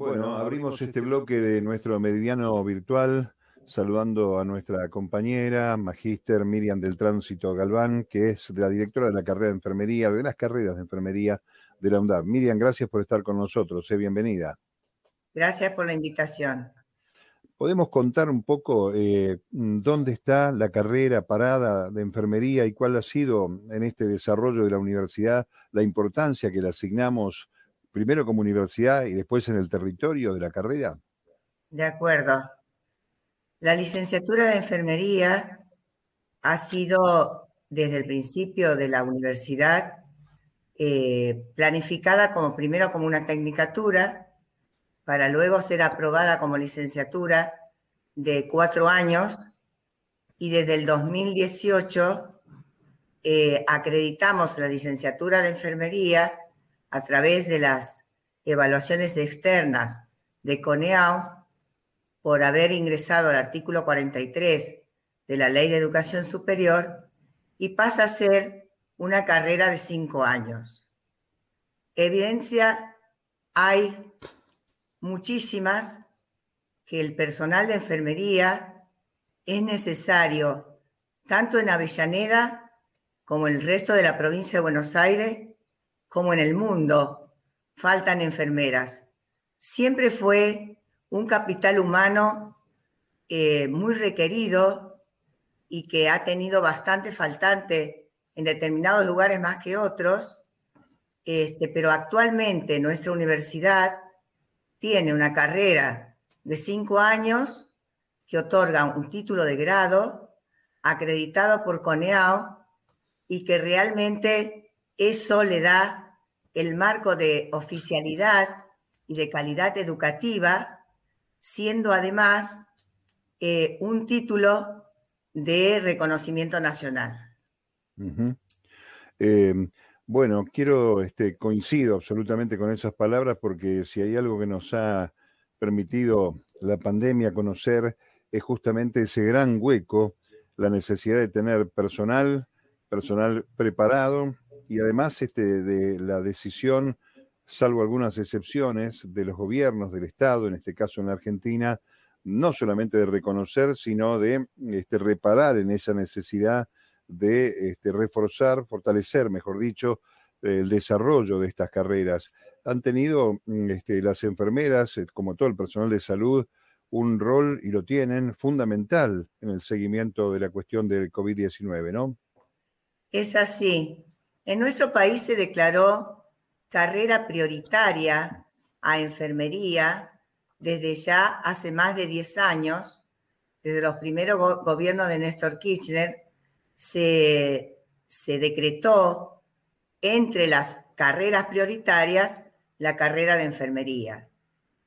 Bueno, abrimos este, este bloque de nuestro meridiano virtual saludando a nuestra compañera, magíster Miriam del Tránsito Galván, que es la directora de la carrera de enfermería, de las carreras de enfermería de la UNDAP. Miriam, gracias por estar con nosotros, sé bienvenida. Gracias por la invitación. ¿Podemos contar un poco eh, dónde está la carrera parada de enfermería y cuál ha sido en este desarrollo de la universidad la importancia que le asignamos primero como universidad y después en el territorio de la carrera? De acuerdo. La licenciatura de enfermería ha sido desde el principio de la universidad eh, planificada como primero como una tecnicatura para luego ser aprobada como licenciatura de cuatro años y desde el 2018 eh, acreditamos la licenciatura de enfermería a través de las evaluaciones externas de CONEAO por haber ingresado al artículo 43 de la Ley de Educación Superior y pasa a ser una carrera de cinco años. Evidencia hay muchísimas que el personal de enfermería es necesario tanto en Avellaneda como en el resto de la provincia de Buenos Aires, como en el mundo. Faltan enfermeras. Siempre fue un capital humano eh, muy requerido y que ha tenido bastante faltante en determinados lugares más que otros, este, pero actualmente nuestra universidad tiene una carrera de cinco años que otorga un título de grado acreditado por CONEAO y que realmente eso le da el marco de oficialidad y de calidad educativa, siendo además eh, un título de reconocimiento nacional. Bueno, quiero, este, coincido absolutamente con esas palabras porque si hay algo que nos ha permitido la pandemia conocer es justamente ese gran hueco, la necesidad de tener personal, personal preparado y además este, de la decisión, salvo algunas excepciones, de los gobiernos del Estado, en este caso en la Argentina, no solamente de reconocer, sino de este, reparar en esa necesidad de este, reforzar, fortalecer, mejor dicho, el desarrollo de estas carreras. Han tenido este, las enfermeras, eh, como todo el personal de salud, un rol, y lo tienen, fundamental en el seguimiento de la cuestión del COVID-19, ¿no? Es así. En nuestro país se declaró carrera prioritaria a enfermería desde ya hace más de 10 años, desde los primeros gobiernos de Néstor Kirchner, se, decretó entre las carreras prioritarias la carrera de enfermería.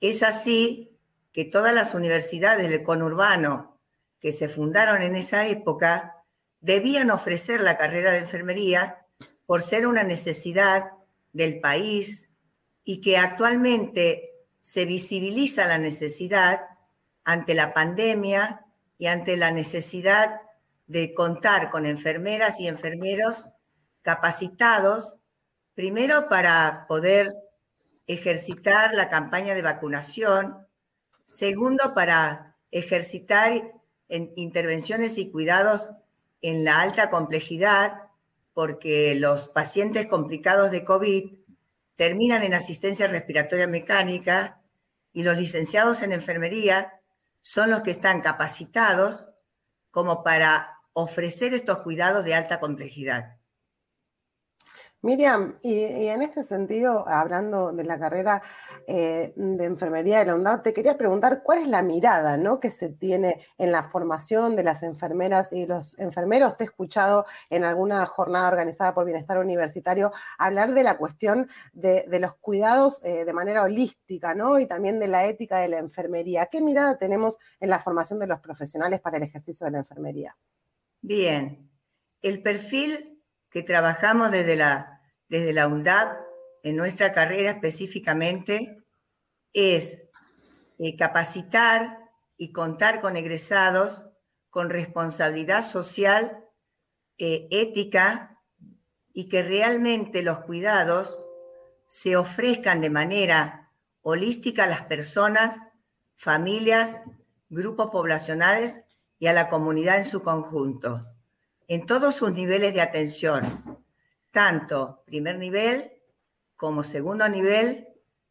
Es así que todas las universidades del conurbano que se fundaron en esa época debían ofrecer la carrera de enfermería por ser una necesidad del país y que actualmente se visibiliza la necesidad ante la pandemia y ante la necesidad de contar con enfermeras y enfermeros capacitados, primero para poder ejercitar la campaña de vacunación, segundo para ejercitar intervenciones y cuidados en la alta complejidad, porque los pacientes complicados de COVID terminan en asistencia respiratoria mecánica y los licenciados en enfermería son los que están capacitados como para ofrecer estos cuidados de alta complejidad. Miriam, y, en este sentido, hablando de la carrera eh, de enfermería de la UNDAP, te quería preguntar cuál es la mirada ¿no? que se tiene en la formación de las enfermeras y los enfermeros. Te he escuchado en alguna jornada organizada por Bienestar Universitario hablar de la cuestión de, los cuidados eh, de manera holística ¿no? y también de la ética de la enfermería. ¿Qué mirada tenemos en la formación de los profesionales para el ejercicio de la enfermería? Bien, el perfil que trabajamos desde la, desde la UNDAP en nuestra carrera específicamente es eh, capacitar y contar con egresados con responsabilidad social, eh, ética y que realmente los cuidados se ofrezcan de manera holística a las personas, familias, grupos poblacionales y a la comunidad en su conjunto, en todos sus niveles de atención, tanto primer nivel como segundo nivel,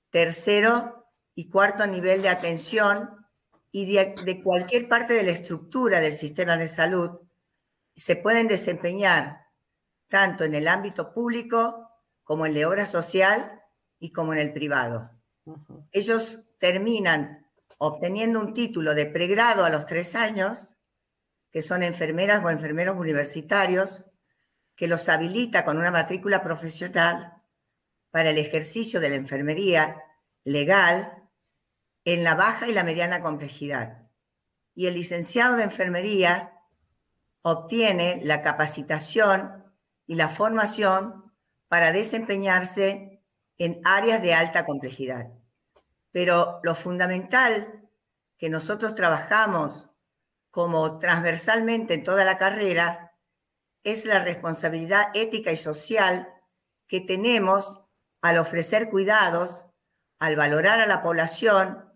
tercero y cuarto nivel de atención y de, cualquier parte de la estructura del sistema de salud, se pueden desempeñar tanto en el ámbito público como en la obra social y como en el privado. Ellos terminan obteniendo un título de pregrado a los tres años, que son enfermeras o enfermeros universitarios, que los habilita con una matrícula profesional para el ejercicio de la enfermería legal en la baja y la mediana complejidad. Y el licenciado de enfermería obtiene la capacitación y la formación para desempeñarse en áreas de alta complejidad. Pero lo fundamental que nosotros trabajamos como transversalmente en toda la carrera es la responsabilidad ética y social que tenemos al ofrecer cuidados, al valorar a la población,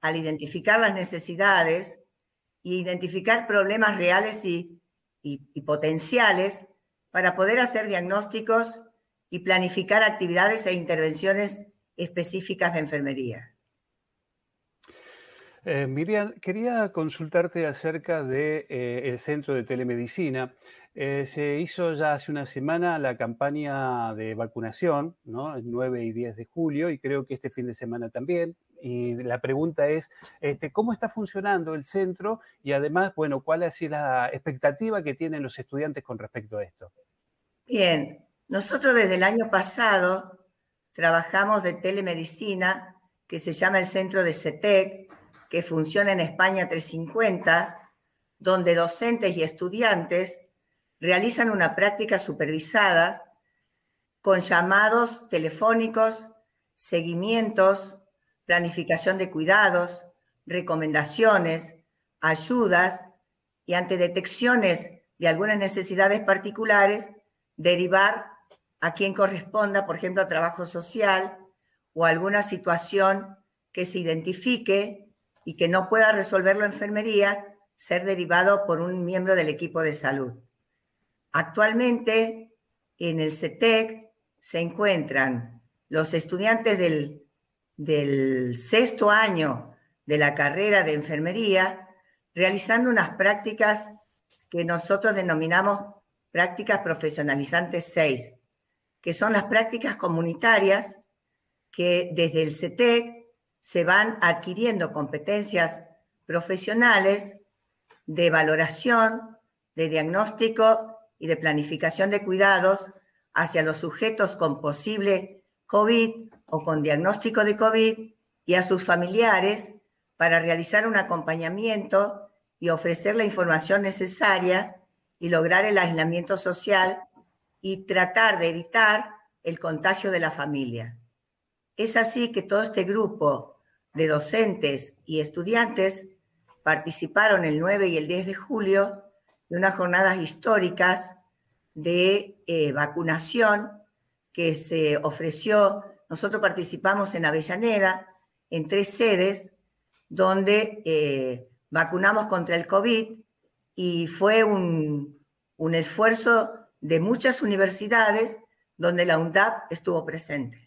al identificar las necesidades y identificar problemas reales y, potenciales para poder hacer diagnósticos y planificar actividades e intervenciones específicas de enfermería. Eh, Miriam, quería consultarte acerca del de, eh, centro de telemedicina. Eh, se hizo ya hace una semana la campaña de vacunación, ¿no? El 9 y 10 de julio, y creo que este fin de semana también. Y la pregunta es, este, ¿cómo está funcionando el centro? Y además, bueno, ¿cuál es la expectativa que tienen los estudiantes con respecto a esto? Bien, nosotros desde el año pasado trabajamos de telemedicina, que se llama el centro de CETEC, que funciona en España 350, donde docentes y estudiantes realizan una práctica supervisada con llamados telefónicos, seguimientos, planificación de cuidados, recomendaciones, ayudas y ante detecciones de algunas necesidades particulares, derivar a quien corresponda, por ejemplo, a trabajo social o alguna situación que se identifique y que no pueda resolverlo enfermería, ser derivado por un miembro del equipo de salud. Actualmente, en el CETEC se encuentran los estudiantes del, del sexto año de la carrera de enfermería realizando unas prácticas que nosotros denominamos prácticas profesionalizantes 6, que son las prácticas comunitarias que desde el CETEC se van adquiriendo competencias profesionales de valoración, de diagnóstico y de planificación de cuidados hacia los sujetos con posible COVID o con diagnóstico de COVID y a sus familiares para realizar un acompañamiento y ofrecer la información necesaria y lograr el aislamiento social y tratar de evitar el contagio de la familia. Es así que todo este grupo de docentes y estudiantes participaron el 9 y el 10 de julio de unas jornadas históricas de eh, vacunación que se ofreció. Nosotros participamos en Avellaneda, en tres sedes, donde eh, vacunamos contra el COVID y fue un, un esfuerzo de muchas universidades donde la UNDAP estuvo presente.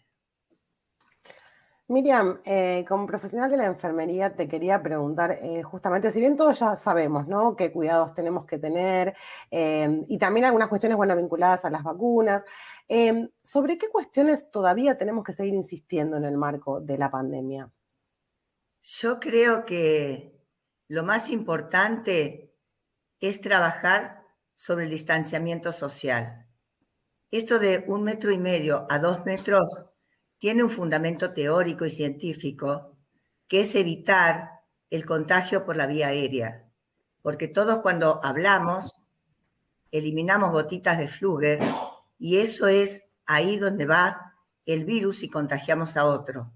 Miriam, eh, como profesional de la enfermería, te quería preguntar, eh, justamente, si bien todos ya sabemos, ¿no? Qué cuidados tenemos que tener eh, y también algunas cuestiones, bueno, vinculadas a las vacunas, ¿sobre qué cuestiones todavía tenemos que seguir insistiendo en el marco de la pandemia? Yo creo que lo más importante es trabajar sobre el distanciamiento social. Esto de un metro y medio a dos metros tiene un fundamento teórico y científico, que es evitar el contagio por la vía aérea, porque todos cuando hablamos eliminamos gotitas de Fluger y eso es ahí donde va el virus y contagiamos a otro,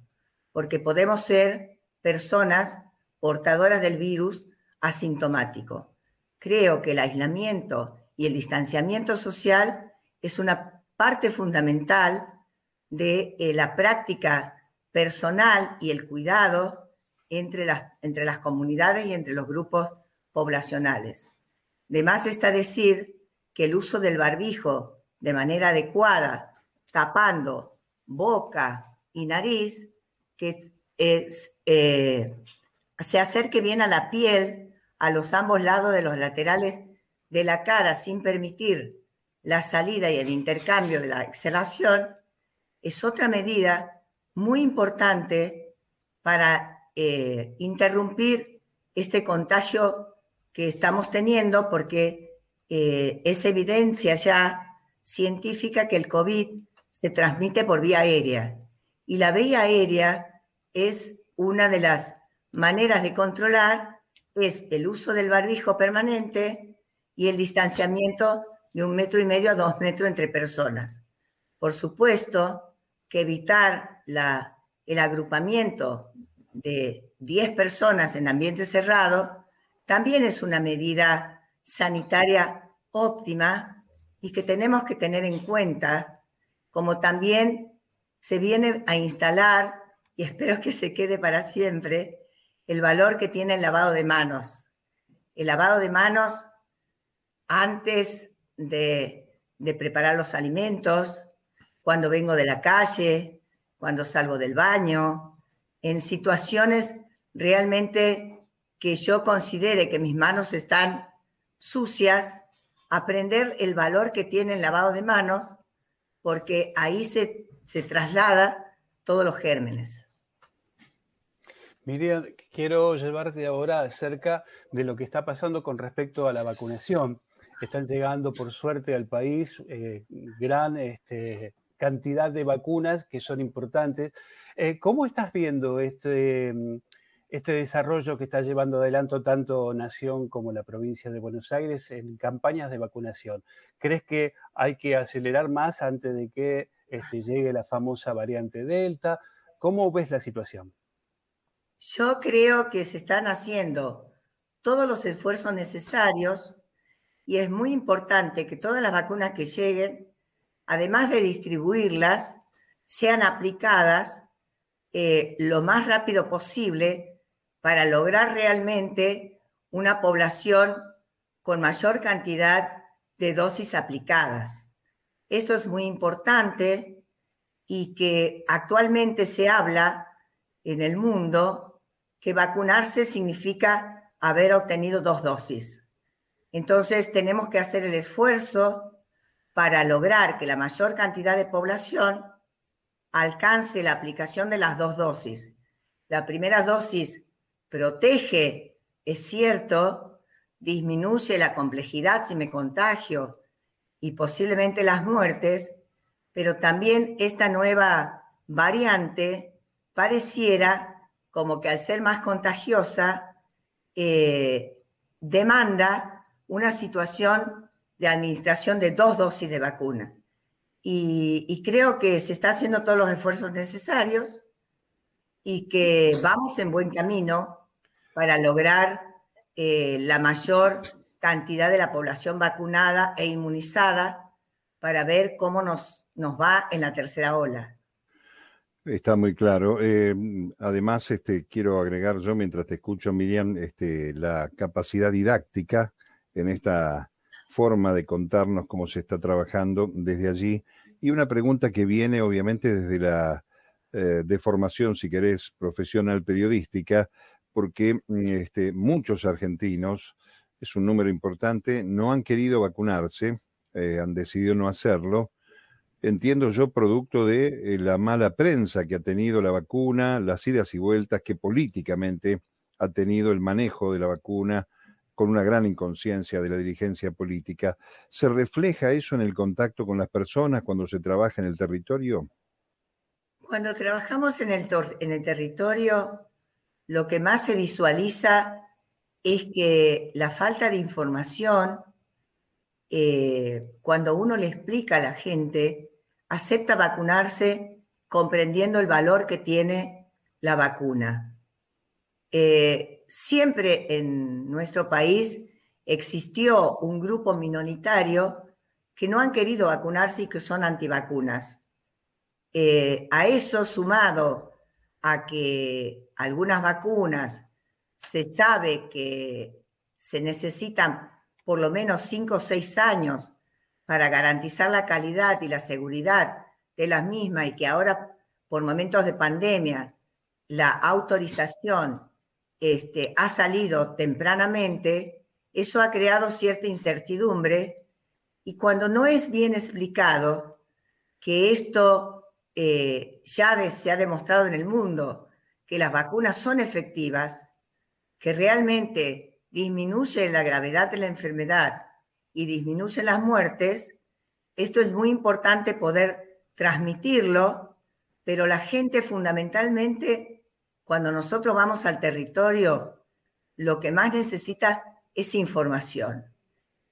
porque podemos ser personas portadoras del virus asintomático. Creo que el aislamiento y el distanciamiento social es una parte fundamental de eh, la práctica personal y el cuidado entre las, entre las comunidades y entre los grupos poblacionales. De más está decir que el uso del barbijo de manera adecuada, tapando boca y nariz, que es, eh, se acerque bien a la piel, a los ambos lados de los laterales de la cara, sin permitir la salida y el intercambio de la exhalación, es otra medida muy importante para eh, interrumpir este contagio que estamos teniendo, porque eh, es evidencia ya científica que el COVID se transmite por vía aérea. Y la vía aérea es una de las maneras de controlar, es el uso del barbijo permanente y el distanciamiento de un metro y medio a dos metros entre personas. Por supuesto que evitar el agrupamiento de 10 personas en ambiente cerrado también es una medida sanitaria óptima y que tenemos que tener en cuenta, como también se viene a instalar, y espero que se quede para siempre, el valor que tiene el lavado de manos. El lavado de manos antes de, preparar los alimentos, cuando vengo de la calle, cuando salgo del baño, en situaciones realmente que yo considere que mis manos están sucias, aprender el valor que tiene el lavado de manos, porque ahí se, se traslada todos los gérmenes. Miriam, quiero llevarte ahora acerca de lo que está pasando con respecto a la vacunación. Están llegando, por suerte, al país eh, gran este, cantidad de vacunas que son importantes. Eh, ¿Cómo estás viendo este, este desarrollo que está llevando adelante tanto Nación como la provincia de Buenos Aires en campañas de vacunación? ¿Crees que hay que acelerar más antes de que este, llegue la famosa variante Delta? ¿Cómo ves la situación? Yo creo que se están haciendo todos los esfuerzos necesarios y es muy importante que todas las vacunas que lleguen, además de distribuirlas, sean aplicadas eh, lo más rápido posible para lograr realmente una población con mayor cantidad de dosis aplicadas. Esto es muy importante y que actualmente se habla en el mundo que vacunarse significa haber obtenido dos dosis. Entonces tenemos que hacer el esfuerzo para lograr que la mayor cantidad de población alcance la aplicación de las dos dosis. La primera dosis protege, es cierto, disminuye la complejidad si me contagio y posiblemente las muertes, pero también esta nueva variante pareciera como que al ser más contagiosa eh, demanda una situación de administración de dos dosis de vacuna. y creo que se está haciendo todos los esfuerzos necesarios y que vamos en buen camino para lograr eh, la mayor cantidad de la población vacunada e inmunizada para ver cómo nos, nos va en la tercera ola. Está muy claro. Eh, además, este, quiero agregar yo, mientras te escucho, Miriam, este, la capacidad didáctica en esta forma de contarnos cómo se está trabajando desde allí. Y una pregunta que viene, obviamente, desde la eh, formación, si querés, profesional periodística, porque mm, este, muchos argentinos, es un número importante, no han querido vacunarse, eh, han decidido no hacerlo. Entiendo yo producto de eh, la mala prensa que ha tenido la vacuna, las idas y vueltas que políticamente ha tenido el manejo de la vacuna con una gran inconsciencia de la dirigencia política. ¿Se refleja eso en el contacto con las personas cuando se trabaja en el territorio? Cuando trabajamos en el, territorio, lo que más se visualiza es que la falta de información, eh, cuando uno le explica a la gente, acepta vacunarse comprendiendo el valor que tiene la vacuna. Eh, siempre en nuestro país existió un grupo minoritario que no han querido vacunarse y que son antivacunas. Eh, a eso sumado a que algunas vacunas se sabe que se necesitan por lo menos cinco o seis años para garantizar la calidad y la seguridad de las mismas y que ahora por momentos de pandemia la autorización este, ha salido tempranamente, eso ha creado cierta incertidumbre y cuando no es bien explicado que esto eh, ya se ha demostrado en el mundo, que las vacunas son efectivas, que realmente disminuye la gravedad de la enfermedad y disminuye las muertes, esto es muy importante poder transmitirlo, pero la gente fundamentalmente, cuando nosotros vamos al territorio, lo que más necesita es información.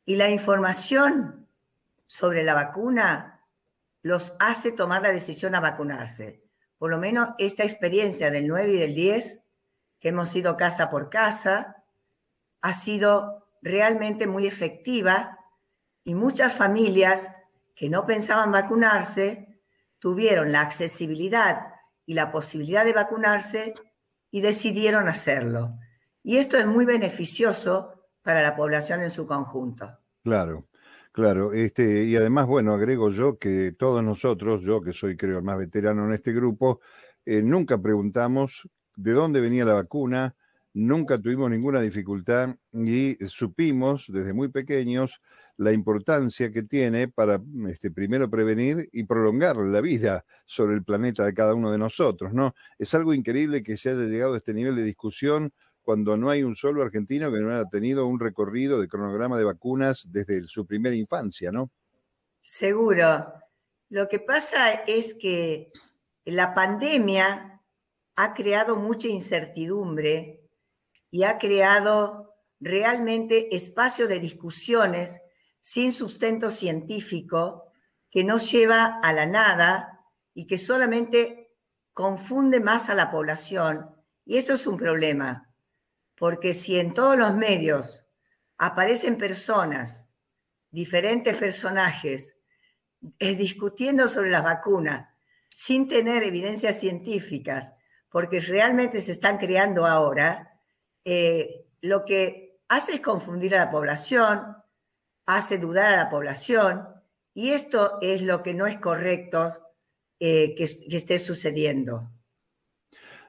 Y la información sobre la vacuna los hace tomar la decisión a vacunarse. Por lo menos esta experiencia del 9 y del 10 que hemos ido casa por casa, ha sido realmente muy efectiva y muchas familias que no pensaban vacunarse tuvieron la accesibilidad y la posibilidad de vacunarse y decidieron hacerlo. Y esto es muy beneficioso para la población en su conjunto. Claro, claro. Este, y además, bueno, agrego yo que todos nosotros, yo que soy creo el más veterano en este grupo, eh, nunca preguntamos de dónde venía la vacuna, nunca tuvimos ninguna dificultad y supimos desde muy pequeños la importancia que tiene para este, primero prevenir y prolongar la vida sobre el planeta de cada uno de nosotros, ¿no? Es algo increíble que se haya llegado a este nivel de discusión cuando no hay un solo argentino que no haya tenido un recorrido de cronograma de vacunas desde su primera infancia, ¿no? Seguro. Lo que pasa es que la pandemia ha creado mucha incertidumbre y ha creado realmente espacio de discusiones sin sustento científico que no lleva a la nada y que solamente confunde más a la población. Y eso es un problema, porque si en todos los medios aparecen personas, diferentes personajes, eh, discutiendo sobre las vacunas sin tener evidencias científicas porque realmente se están creando ahora, eh, lo que hace es confundir a la población, hace dudar a la población, y esto es lo que no es correcto eh, que, esté sucediendo.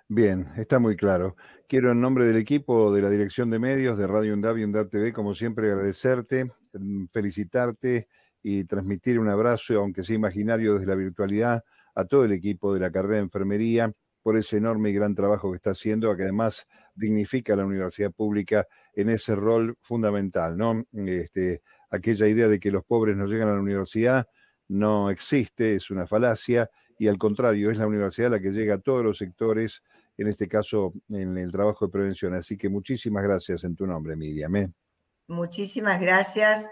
Bien, está muy claro. Quiero en nombre del equipo de la Dirección de Medios de Radio UNDAV y UNDAV TV, como siempre, agradecerte, mm, felicitarte y transmitir un abrazo, aunque sea imaginario desde la virtualidad, a todo el equipo de la carrera de enfermería por ese enorme y gran trabajo que está haciendo, que además dignifica a la universidad pública en ese rol fundamental, ¿no? Este, aquella idea de que los pobres no llegan a la universidad no existe, es una falacia, y al contrario, es la universidad la que llega a todos los sectores, en este caso en el trabajo de prevención. Así que muchísimas gracias en tu nombre, Miriam. ¿eh? Muchísimas gracias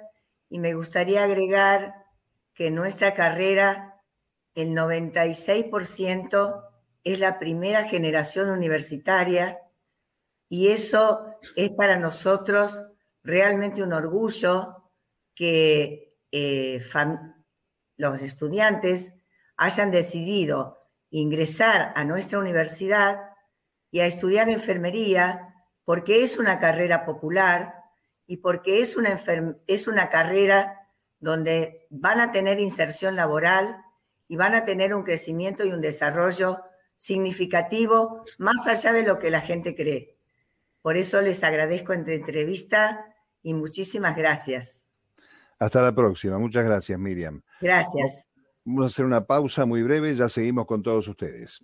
y me gustaría agregar que en nuestra carrera el 96% es la primera generación universitaria y eso es para nosotros realmente un orgullo que eh, los estudiantes hayan decidido ingresar a nuestra universidad y a estudiar enfermería porque es una carrera popular y porque es una, es una carrera donde van a tener inserción laboral y van a tener un crecimiento y un desarrollo significativo más allá de lo que la gente cree. Por eso les agradezco esta entrevista y muchísimas gracias. Hasta la próxima. Muchas gracias, Miriam. Gracias. Vamos a hacer una pausa muy breve, ya seguimos con todos ustedes.